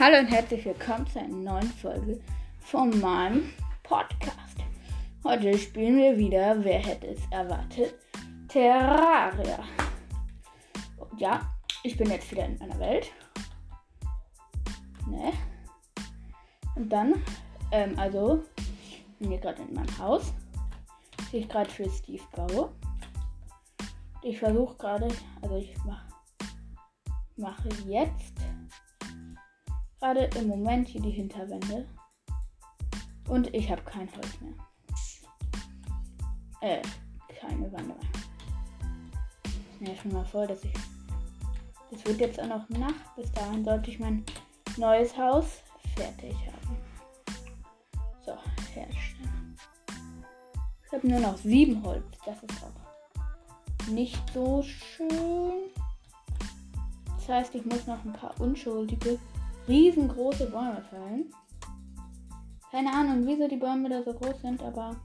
Hallo und herzlich willkommen zu einer neuen Folge von meinem Podcast. Heute spielen wir wieder, wer hätte es erwartet, Terraria. Ja, ich bin jetzt wieder in meiner Welt. Ne? Und dann, ähm, also, ich bin hier gerade in meinem Haus, die ich gerade für Steve baue. Ich versuche gerade, also ich mache mache jetzt gerade im Moment hier die Hinterwände. Und ich habe kein Holz mehr. Äh, keine Wände mehr. Ich mir schon mal vor, dass ich. Es wird jetzt auch noch Nacht. Bis dahin sollte ich mein neues Haus fertig haben. So, herstellen. Ich habe nur noch sieben Holz. Das ist auch nicht so schön. Das heißt, ich muss noch ein paar unschuldige riesengroße Bäume fallen. Keine Ahnung, wieso die Bäume da so groß sind, aber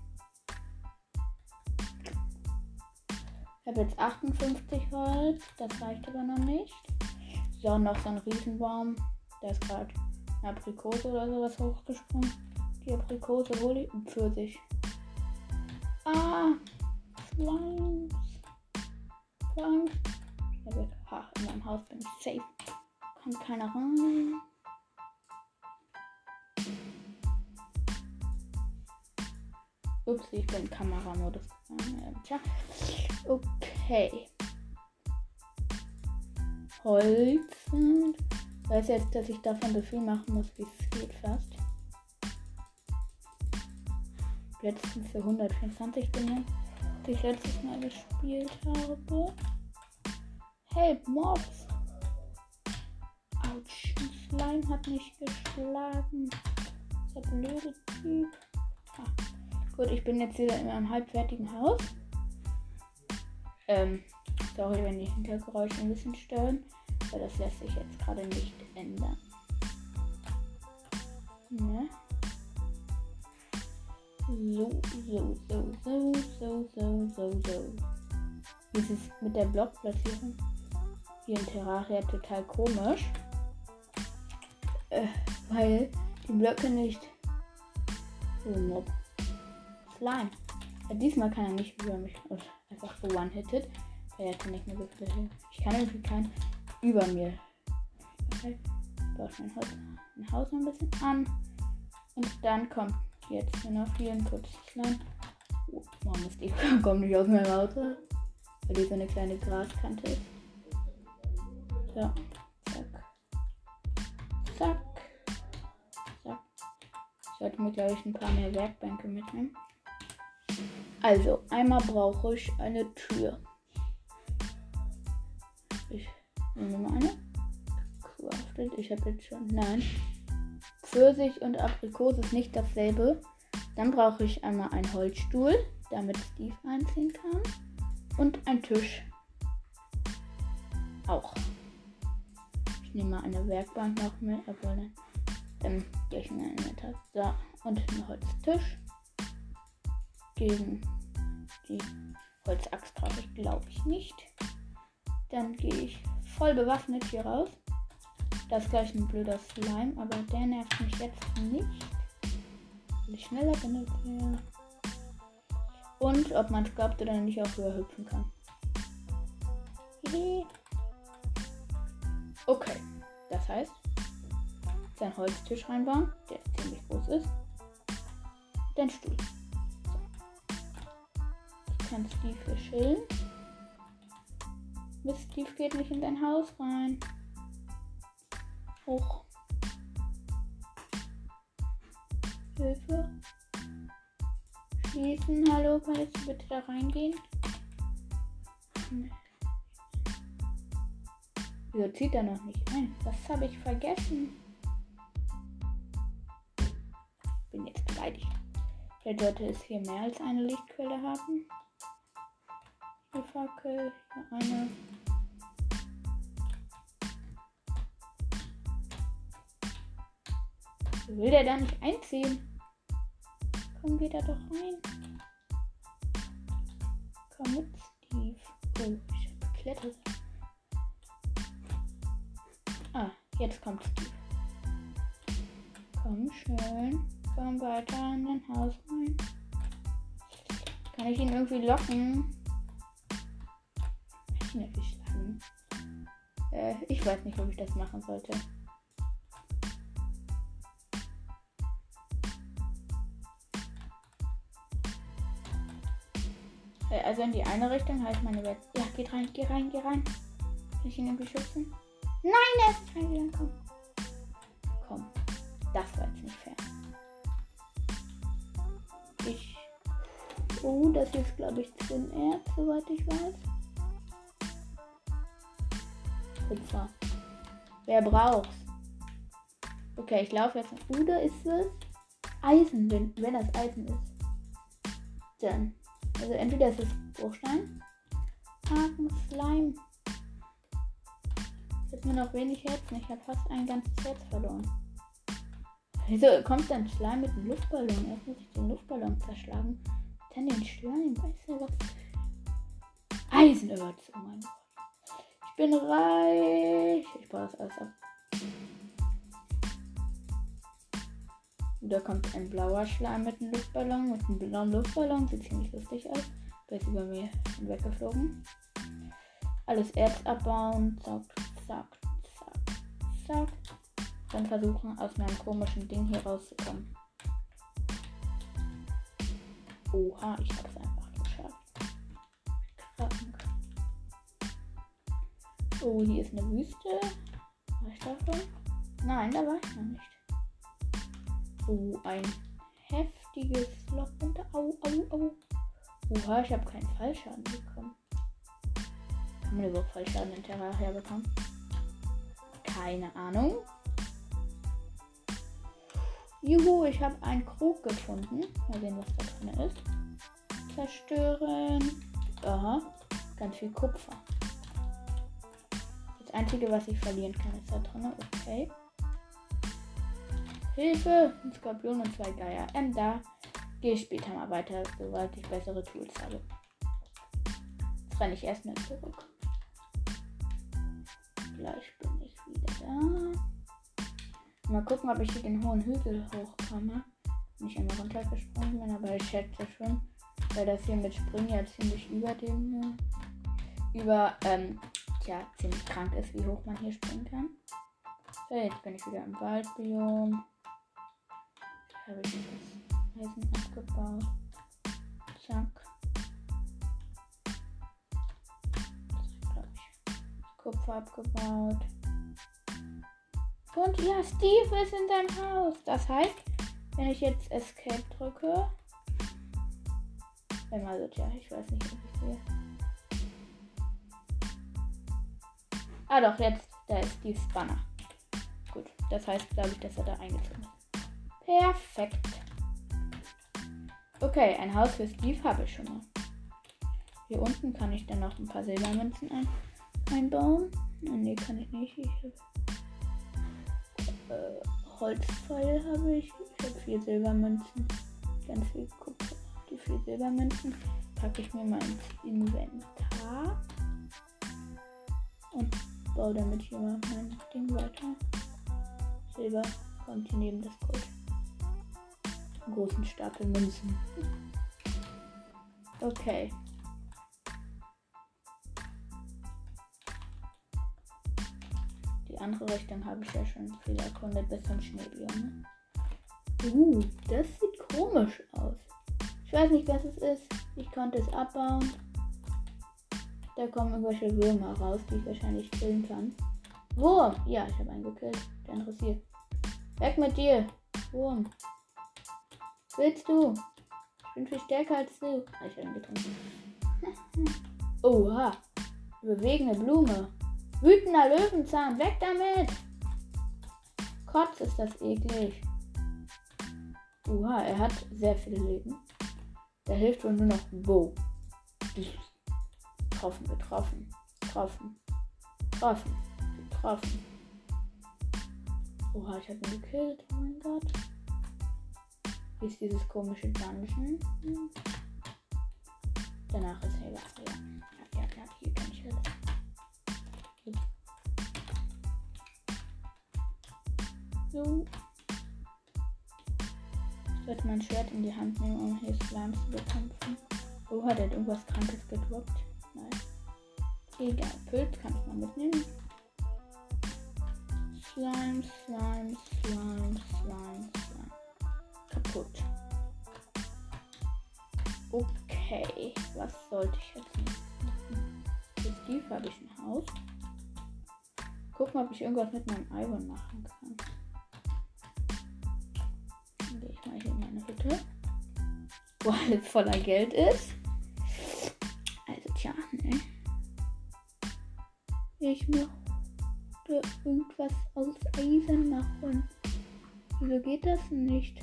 ich habe jetzt 58 Holz, das reicht aber noch nicht. So, noch so ein Riesenbaum, der ist gerade eine Aprikose oder sowas hochgesprungen. Die Aprikose hole ich und Pfirsich. Ah, Slimes. Slimes. Ha, in meinem Haus bin ich safe. Kommt keiner rein. Ups, ich bin Kameramodus. Tja. Okay. Holz. Ich weiß jetzt, dass ich davon so viel machen muss, wie es geht fast. Letztens für 124 Dinge, die ich letztes Mal gespielt habe. Help Mobs. Autsch, Slime hat mich geschlagen. Der blöde Typ. Gut, ich bin jetzt wieder in einem halbfertigen Haus. Ähm, sorry, wenn die Hintergeräusche ein bisschen stören, weil das lässt sich jetzt gerade nicht ändern. Ne? So, so, so, so, so, so, so, so. Wie ist es mit der Blockplatzierung? Hier in Terraria total komisch. Äh, weil die Blöcke nicht. Oh, Mob. Slime. Ja, diesmal kann er nicht über mich einfach so one-hitted. Weil er kann nicht mehr Hilfe. Ich kann irgendwie kein über mir. Okay. Baue mein Haus, mein Haus noch ein bisschen an. Und dann kommt jetzt nur noch hier ein kurzes Slime. Oh, warum ist die kommt nicht aus meinem Auto? Weil die so eine kleine Graskante ist. So. Zack. Zack. Zack. Ich sollte mir, glaube ich, ein paar mehr Werkbänke mitnehmen. Also, einmal brauche ich eine Tür. Ich nehme mal eine. Crafted. Ich habe jetzt schon. Nein. Pfirsich und Aprikose ist nicht dasselbe. Dann brauche ich einmal einen Holzstuhl, damit Steve einziehen kann. Und einen Tisch. Auch. Ich nehme mal eine Werkbank noch mit, obwohl dann, dann gehe ich in den Inventar. So, und einen Holztisch gegen die Holzaxt brauche ich, glaube ich, nicht. Dann gehe ich voll bewaffnet hier raus. Das ist gleich ein blöder Slime, aber der nervt mich jetzt nicht. Weil ich schneller bin. Und ob man es glaubt oder nicht auch höher hüpfen kann. Okay, das heißt, sein Holztisch reinbauen, der ziemlich groß ist. Den Stuhl kann Steve hier chillen. Mist, Steve geht nicht in dein Haus rein. Hoch. Hilfe. Schließen. Hallo, kannst du bitte da reingehen? Wieso zieht er noch nicht ein? Was habe ich vergessen? Bin jetzt beleidigt. Vielleicht sollte es hier mehr als eine Lichtquelle haben. Eine Fackel, hier eine. Will der da nicht einziehen? Komm, geht er doch rein. Komm mit, Steve. Oh, ich hab geklettert. Ah, jetzt kommt Steve. Komm schön. Komm weiter in dein Haus rein. Kann ich ihn irgendwie locken? Irgendwie schlagen. Äh, ich weiß nicht, ob ich das machen sollte. Äh, also in die eine Richtung habe ich meine Welt. Ja, geht rein, geh rein, geh rein. Kann ich ihn irgendwie schützen? Nein, er ist nicht reingegangen. Komm. Komm. Das war jetzt nicht fair. Ich. Oh, das ist, glaube ich, Zwinnerz, soweit ich weiß. Kupfer. Wer braucht's? Okay, ich laufe jetzt. Oder ist es Eisen, wenn, wenn das Eisen ist? Dann. Also entweder ist es Bruchstein, Haken, Slime. Jetzt nur noch wenig Herzen. Ich habe fast ein ganzes Herz verloren. Wieso kommt dann Slime mit dem Luftballon? Erst muss ich den Luftballon zerschlagen. Dann den Stirn, weiß ja was. Oh mein Gott. Ich bin reich. Ich baue das alles ab. Da kommt ein blauer Schleim mit einem Luftballon. Mit einem blauen Luftballon. Sieht ziemlich lustig aus. Der ist über mir weggeflogen. Alles Erz abbauen. Zack, zack, zack, zack. Dann versuchen, aus meinem komischen Ding hier rauszukommen. Oha, ich hab's einfach geschafft. Krank. Oh, hier ist eine Wüste. War ich da schon? Nein, da war ich noch nicht. Oh, ein heftiges Loch runter. Au, au, au. Oha, ich habe keinen Fallschaden bekommen. Kann man überhaupt Fallschaden in Terraria bekommen? Keine Ahnung. Juhu, ich habe einen Krug gefunden. Mal sehen, was da drin ist. Zerstören. Aha, ganz viel Kupfer. Das Einzige, was ich verlieren kann, ist da drin. Okay. Hilfe! Ein Skorpion und zwei Geier. Ähm, da gehe ich später mal weiter, sobald ich bessere Tools habe. Jetzt renne ich erstmal zurück. Gleich bin ich wieder da. Mal gucken, ob ich hier den hohen Hügel hochkomme. Nicht einmal runtergesprungen bin, aber ich schätze schon, weil das hier mit Springen ja ziemlich über dem über, ähm, tja, ziemlich krank ist, wie hoch man hier springen kann. So, jetzt bin ich wieder im Waldbiom habe ich das Eisen abgebaut. Zack. Kupfer abgebaut. Und ja, Steve ist in deinem Haus. Das heißt, wenn ich jetzt Escape drücke. Wenn man so, ja, ich weiß nicht, ob ich sehe. Ah doch, jetzt, da ist Steve's Banner. Gut, das heißt, glaube ich, dass er da eingezogen ist. Perfekt. Okay, ein Haus für Steve habe ich schon mal. Hier unten kann ich dann noch ein paar Silbermünzen ein einbauen. Ne, kann ich nicht. Ich habe äh, Holzpfeil habe ich. Ich habe vier Silbermünzen. Ganz viel Kupfer. Die vier Silbermünzen packe ich mir mal ins Inventar. Und baue damit hier mal mein Ding weiter. Silber kommt hier neben das Gold großen Stapel Münzen. Okay. Die andere Richtung habe ich ja schon viel erkundet bis zum Schneebiom. Uh, das sieht komisch aus. Ich weiß nicht, was es ist. Ich konnte es abbauen. Da kommen irgendwelche Würmer raus, die ich wahrscheinlich killen kann. Wurm! Ja, ich habe einen gekillt. Der interessiert. Weg mit dir! Wurm! Willst du? Ich bin viel stärker als du. Ah, ich habe getrunken. Oha. Bewegende Blume. Wütender Löwenzahn. Weg damit. Kotz ist das eklig. Oha, er hat sehr viele Leben. Der hilft wohl nur noch wo. Getroffen, getroffen, getroffen, getroffen, getroffen. Oha, ich habe ihn gekillt. Oh mein Gott ist dieses komische Dungeon. Danach ist Helga. Ja. ja, ja, ja, hier kann ich jetzt. So. werde mein Schwert in die Hand nehmen, um hier Slimes zu bekämpfen. Oh, hat er irgendwas Krankes gedroppt? Egal, Pilz kann ich mal mitnehmen. Slime, Slime, Slime, Slime, Slime. Kaputt. Okay, was sollte ich jetzt machen? Für Steve habe ich ein Haus. Guck mal, ob ich irgendwas mit meinem Iron machen kann. Dann gehe ich mal hier in meine Hütte, wo alles voller Geld ist. Ich möchte irgendwas aus Eisen machen. Wieso geht das nicht?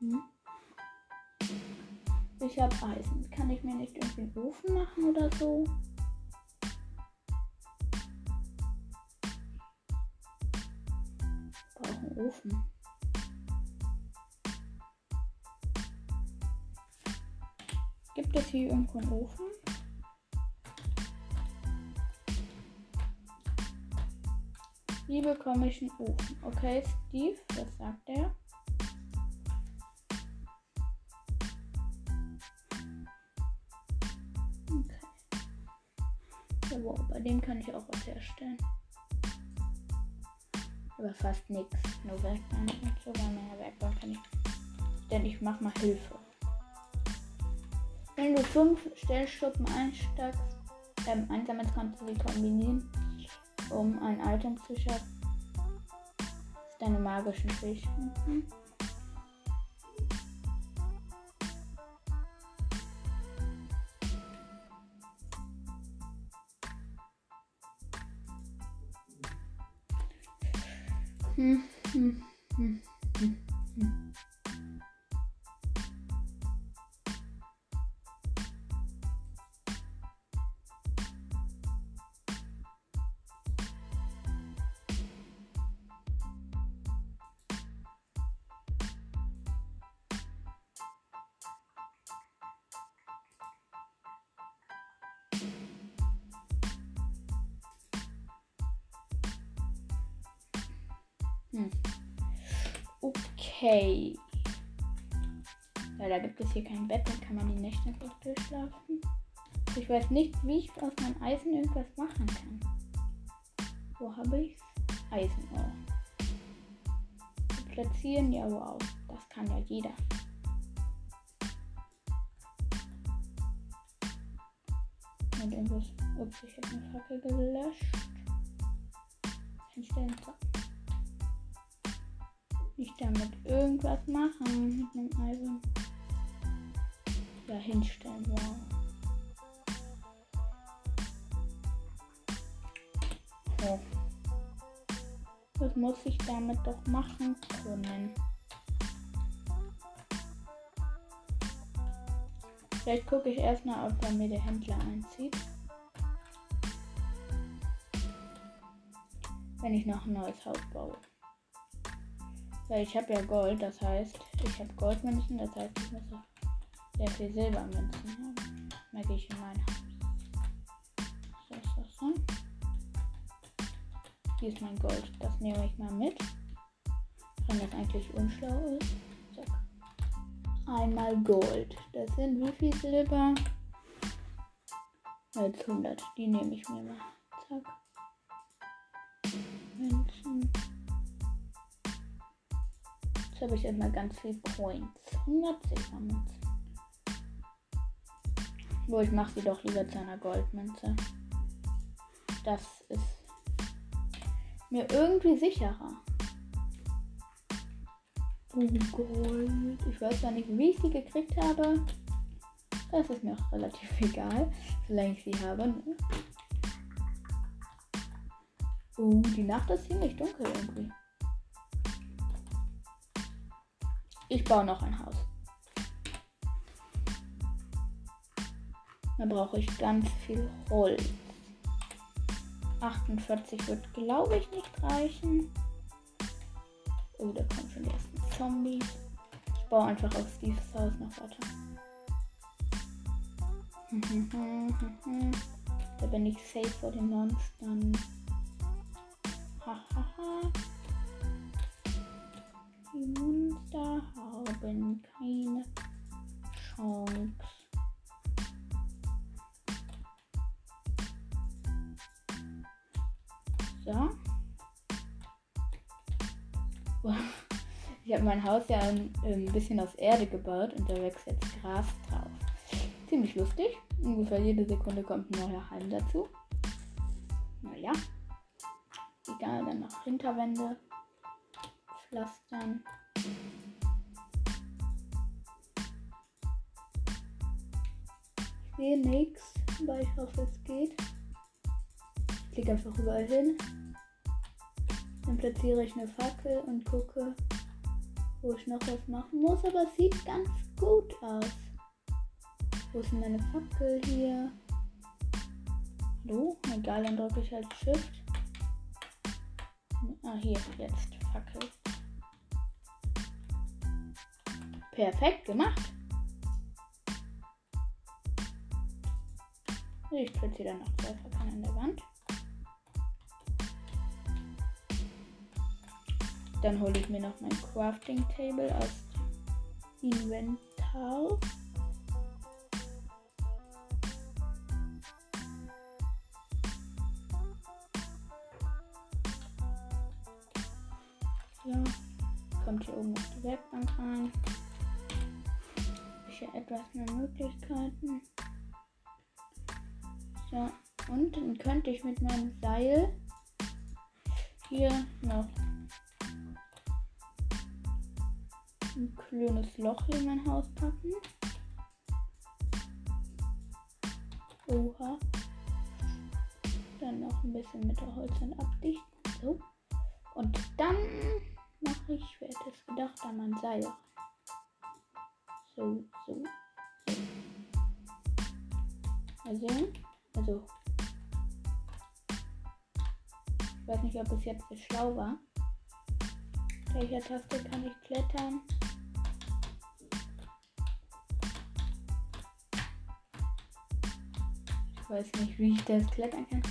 Hm? Ich habe Eisen. Kann ich mir nicht irgendwie einen Ofen machen oder so? Ich brauche einen Ofen. Hier irgendwo einen Ofen? Wie bekomme ich einen Ofen? Okay, Steve, was sagt er? Wow, bei dem kann ich auch was herstellen. Aber fast nichts. Nur Werkbank und so. Bei meiner Werkbank kann ich. Denn ich mach mal Hilfe. Wenn du fünf Stellschuppen einsteigst, ähm, einsammelst, kannst du sie kombinieren, um ein Item zu schaffen. Deine magischen Fähigkeiten. Hm. Okay. Ja, da gibt es hier kein Bett, dann kann man die Nächte einfach durchschlafen. Ich weiß nicht, wie ich aus meinem Eisen irgendwas machen kann. Wo habe ich's? Eisenohr. Platzieren, ja wow. Das kann ja jeder. Und irgendwas. Ups, ich habe eine Fackel gelöscht. Hinstellen. So nicht damit irgendwas machen mit einem Eisen. Ja, hinstellen, wow. Oh. Was muss ich damit doch machen können? Vielleicht gucke ich erstmal, ob bei mir der Händler einzieht. Wenn ich noch ein neues Haus baue. Weil ich habe ja Gold, das heißt, ich habe Goldmünzen, das heißt, ich muss auch sehr viel Silbermünzen haben. Mehr gehe ich in mein Haus. So, so, so. Hier ist mein Gold. Das nehme ich mal mit. Wenn das eigentlich unschlau ist. Zack. Einmal Gold. Das sind wie viel Silber? Jetzt 100. Die nehme ich mir mal. Zack. Münzen. Habe ich erstmal ganz viel Coins. 100 Silbermünzen. Wo ich mache sie doch lieber zu einer Goldmünze. Das ist mir irgendwie sicherer. Oh Gold. Ich weiß gar nicht, wie ich sie gekriegt habe. Das ist mir auch relativ egal, solange ich sie habe. Ne? Oh, die Nacht ist ziemlich dunkel irgendwie. Ich baue noch ein Haus. Da brauche ich ganz viel Holz. 48 wird, glaube ich, nicht reichen. Oh, da kommen schon die ersten Zombies. Ich baue einfach auf Steves Haus noch weiter. da bin ich safe vor den Monstern. Hahaha. Ich habe mein Haus ja ein, ein, bisschen aus Erde gebaut und da wächst jetzt Gras drauf. Ziemlich lustig. Ungefähr jede Sekunde kommt ein neuer Halm dazu. Naja. Egal, dann noch Hinterwände pflastern. Ich sehe nichts, aber ich hoffe, es geht. Ich klicke einfach überall hin. Dann platziere ich eine Fackel und gucke, wo ich noch was machen muss. Aber sieht ganz gut aus. Wo ist meine Fackel hier? Hallo? Egal, dann drücke ich halt Shift. Ah, hier, jetzt Fackel. Perfekt gemacht. Ich platziere dann noch zwei Fackeln an der Wand. Dann hole ich mir noch mein Crafting Table aus Inventar. Ja, kommt hier oben auf die Werkbank rein. Ich hier etwas mehr Möglichkeiten. So, und dann könnte ich mit meinem Seil hier noch ein kleines Loch in mein Haus packen. Oha. Dann noch ein bisschen mit der Holzern abdichten. So. Und dann mache ich, wer hätte es gedacht, da mein Seil. So, so. Mal sehen. Also. Ich weiß nicht, ob es jetzt so schlau war. Welcher Taste kann ich klettern? Weiß nicht, wie ich das klettern kann.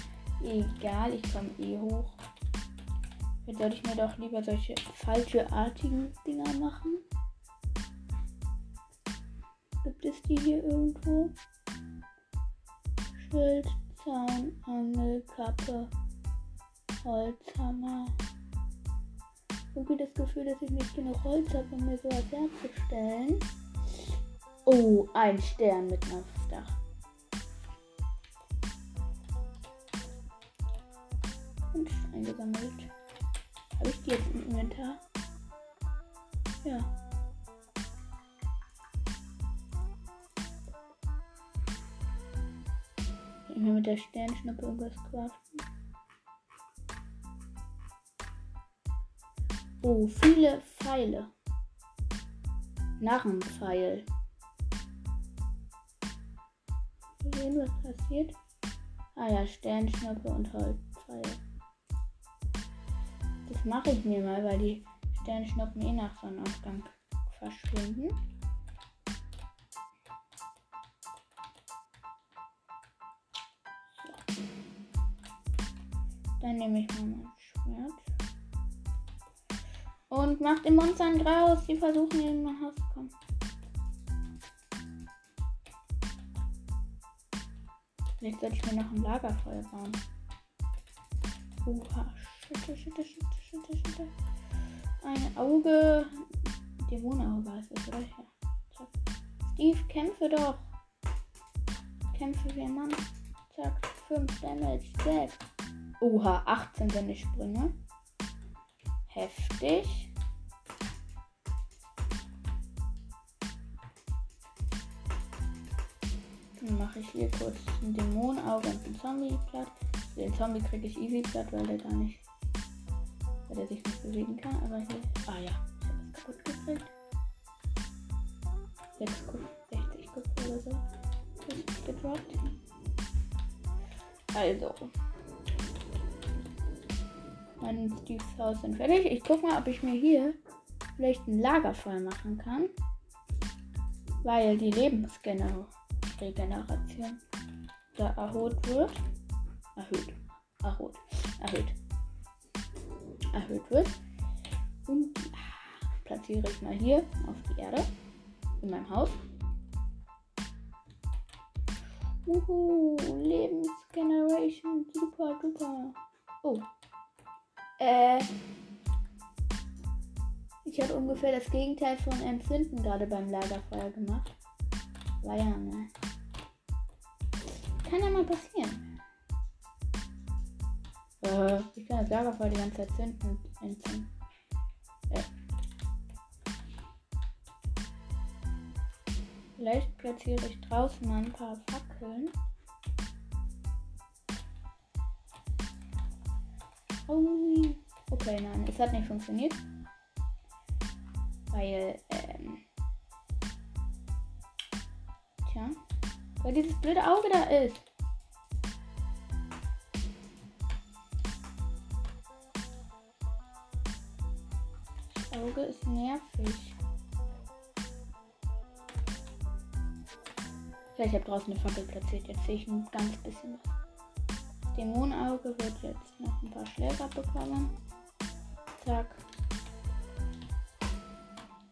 Egal, ich komme eh hoch. Jetzt sollte ich mir doch lieber solche falschartigen Dinger machen. Gibt es die hier irgendwo? Schild, Zaun, Angel, Kappe, Holzhammer. Irgendwie das Gefühl, dass ich nicht genug Holz habe, um mir sowas herzustellen. Oh, ein Stern mit einem Dach. Und eingesammelt. Habe ich die jetzt im Inventar? Ja. Ich mir mit der Sternschnuppe irgendwas craften. Oh, viele Pfeile. Narrenpfeil. Sehen, was passiert? Ah ja, Sternschnuppe und Holzpfeil. Mache ich mir mal, weil die Sternschnuppen eh nach Sonnenaufgang verschwinden. So. Dann nehme ich mal mein Schwert. Und macht den Monstern raus. Die versuchen in mein Haus zu kommen. Vielleicht sollte ich mir noch ein Lagerfeuer bauen. Oha. Schütte, schütte, schütte, schütte, schütte. Ein Auge. Dämonenauge heißt es, oder? Ja. Steve, kämpfe doch. Kämpfe wie ein Mann. Zack. 5 Damage. 6. Oha, 18 wenn ich springe. Heftig. Dann mache ich hier kurz ein Dämonenauge und ein Zombie platt. Den Zombie kriege ich easy platt, weil der gar nicht, weil der sich nicht bewegen kann. Aber hier, ah ja, ich habe es kaputt gekriegt. 6 Kupfer, 60 Kupfer oder so. Ist gedroppt. Also, meine Steve's Haus sind fertig. Ich gucke mal, ob ich mir hier vielleicht ein Lagerfeuer machen kann. Weil die Lebensregeneration da erhöht wird. Erhöht. Erhöht. Erhöht. Erhöht wird. Und platziere ich mal hier auf die Erde in meinem Haus. Uhu, Lebensgeneration, super, super. Oh. Äh. Ich habe ungefähr das Gegenteil von Entzünden gerade beim Lagerfeuer gemacht. War ja, ne? Kann ja mal passieren. Kann das Lagerfeuer die ganze Zeit zünden und entzünden. Äh. Vielleicht platziere ich draußen mal ein paar Fackeln. Oh, okay, nein, es hat nicht funktioniert. Weil, ähm. Tja. Weil dieses blöde Auge da ist. Auge ist nervig. Ich habe draußen eine Fackel platziert. Jetzt sehe ich ein ganz bisschen was. Dämonenauge wird jetzt noch ein paar Schläger bekommen. Zack.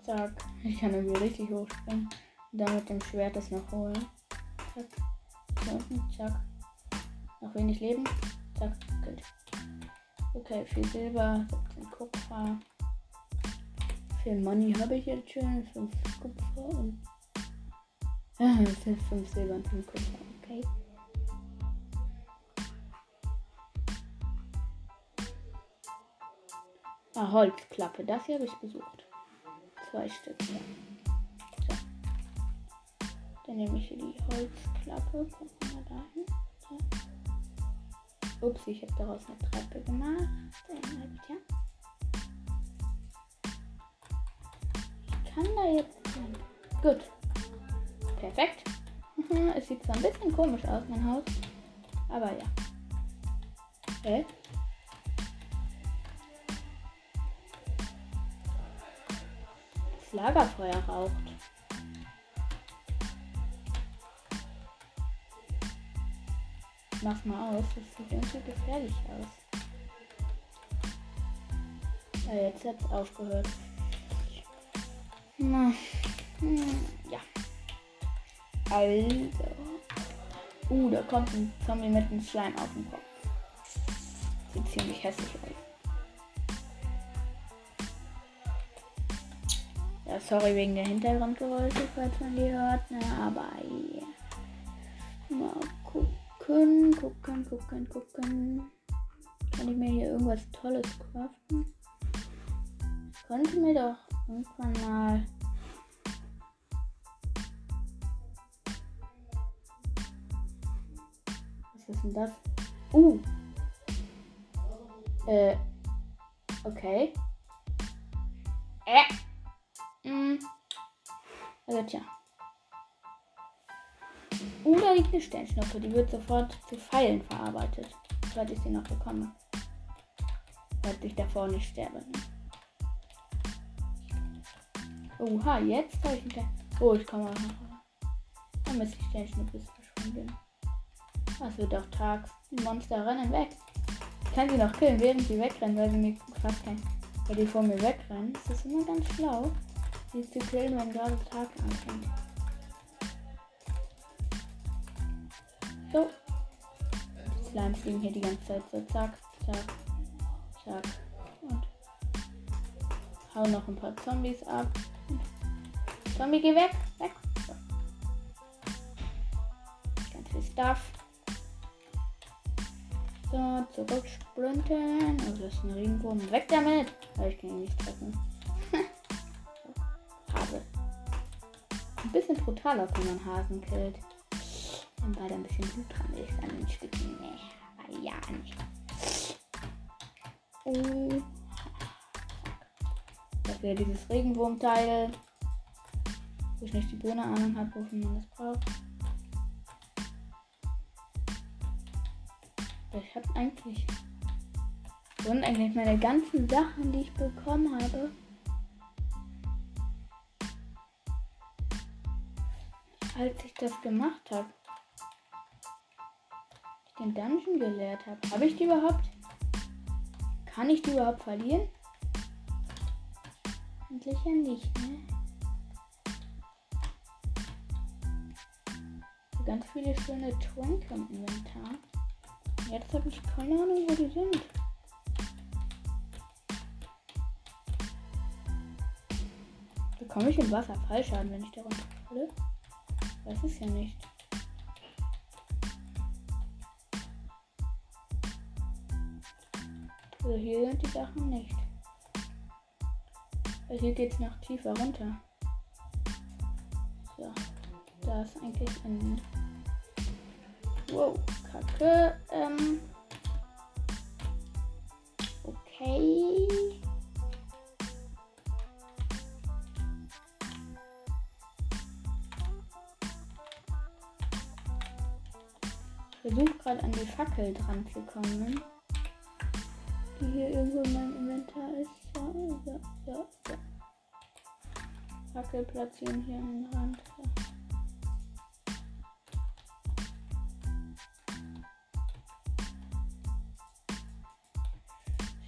Zack. Ich kann irgendwie richtig hochspringen. Und dann mit dem Schwert das noch holen. Zack. Unten. Zack. Noch wenig Leben. Zack. Gut. Okay, viel Silber, 17 Kupfer. Viel Money habe ich jetzt schon. 5 Kupfer und es sind 5 Silber und 5 Kupfer. Okay. Ah, Holzklappe. Das hier habe ich besucht. Zwei Stück. Ja. So. Dann nehme ich hier die Holzklappe. Gucken wir dahin. So. Ups, ich habe daraus eine Treppe gemacht. Ja. Kann da jetzt rein. Gut. Perfekt. es sieht zwar ein bisschen komisch aus, mein Haus. Aber ja. Hä? Das Lagerfeuer raucht. Mach mal aus, das sieht irgendwie gefährlich aus. Ja, jetzt hat es aufgehört. Na, hm, ja. Also. Uh, da kommt ein Zombie mit einem Slime auf dem Kopf. Sieht ziemlich hässlich aus. Ja, sorry wegen der Hintergrundgeräusche, falls man die hört, ne, aber yeah. Mal gucken, gucken, gucken, gucken. Kann ich mir hier irgendwas Tolles craften? Ich konnte mir doch mal Was ist denn das? Uh. Äh. Okay. Äh. Mm. Also tja. Uh, da liegt eine Sternschnuppe. Die wird sofort zu Pfeilen verarbeitet. Sollte ich sie noch bekommen. Falls ich davor nicht sterbe. Oha, jetzt habe ich wieder. Oh, ich komme auch noch. Dann ist die Sternschnuppe verschwunden. Es wird auch Tag. Die Monster rennen weg. Ich kann sie noch killen, während sie wegrennen, weil sie mir fast kein. Weil die vor mir wegrennen. Das ist immer ganz schlau, sie zu killen, wenn gerade Tag anfängt. So. Die Slimes fliegen hier die ganze Zeit so. Zack, zack, zack. Und hau noch ein paar Zombies ab. Zombie, geh weg. Weg. Ganz viel Stuff. So, zurück sprinten. Also das ist ein Regenwurm. Weg damit! Aber ich kann ihn nicht treffen. Hase. Ein bisschen brutaler, wenn man Hasen killt. Wenn beide ein bisschen Blut dran ist an den Stücken. Nee, aber ja nicht. Oh. Das wäre dieses Regenwurmteil. Wo ich nicht die Birne Ahnung habe, wofür man das braucht. Ich habe eigentlich. Und eigentlich meine ganzen Sachen, die ich bekommen habe. Als ich das gemacht habe. Den Dungeon geleert habe. Habe ich die überhaupt? Kann ich die überhaupt verlieren? Eigentlich ja nicht, ne? Ganz viele schöne Tränke im Inventar. Jetzt habe ich keine Ahnung, wo die sind. Bekomme ich im Wasser Fallschaden, wenn ich da runterfalle? Weiß es ja nicht. Also hier sind die Sachen nicht. Also hier geht es noch tiefer runter. So, da ist eigentlich ein... Wow, Kacke. Ähm, okay. Ich versuche gerade an die Fackel dran zu kommen. Die hier irgendwo in meinem Inventar ist. So, so, so, Fackel platzieren hier den Rand.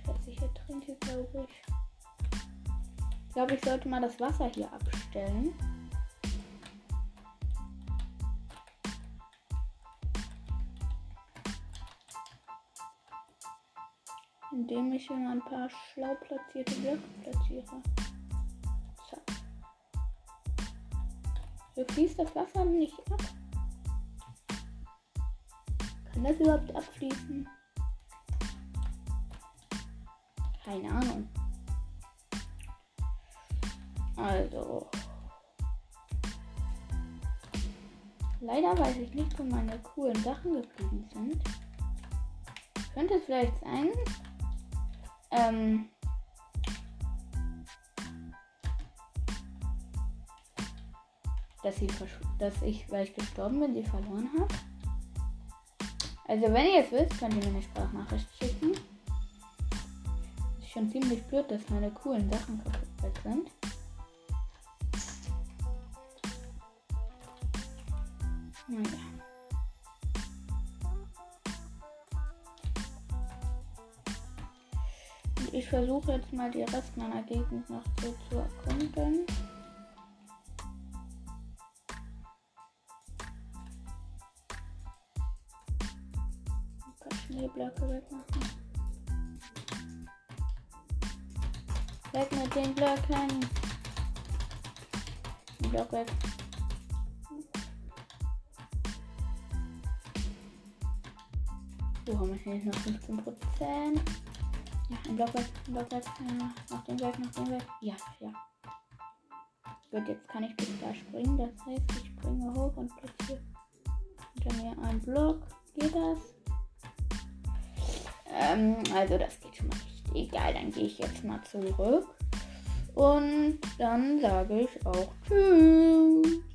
Schätze, hier drin hier, glaube ich. Ich glaube, ich sollte mal das Wasser hier abstellen. indem ich hier mal ein paar schlau platzierte Blöcke platziere. So fließt das Wasser nicht ab. Kann das überhaupt abfließen? Keine Ahnung. Also. Leider weiß ich nicht, wo meine coolen Sachen geblieben sind. Könnte es vielleicht sein, ähm, dass, sie dass ich, weil ich gestorben bin, sie verloren habe. Also wenn ihr es wisst, könnt ihr mir eine Sprachnachricht schicken. Ist schon ziemlich blöd, dass meine coolen Sachen kaputt sind. Naja. ich versuche jetzt mal die Rest meiner Gegend noch so zu erkunden. Paar Schneeblöcke wegmachen. Weg mit den Blöcken. Ein Block weg. So haben wir hier noch 15 Prozent. Ja, ein Block weg, ein Block weg. Ja, nach dem Weg, nach dem Weg. Ja, ja. Gut, jetzt kann ich bis da springen. Das heißt, ich springe hoch und platziere hinter mir einen Block. Geht das? Ähm, also das geht schon mal nicht. Egal, dann gehe ich jetzt mal zurück. Und dann sage ich auch Tschüss.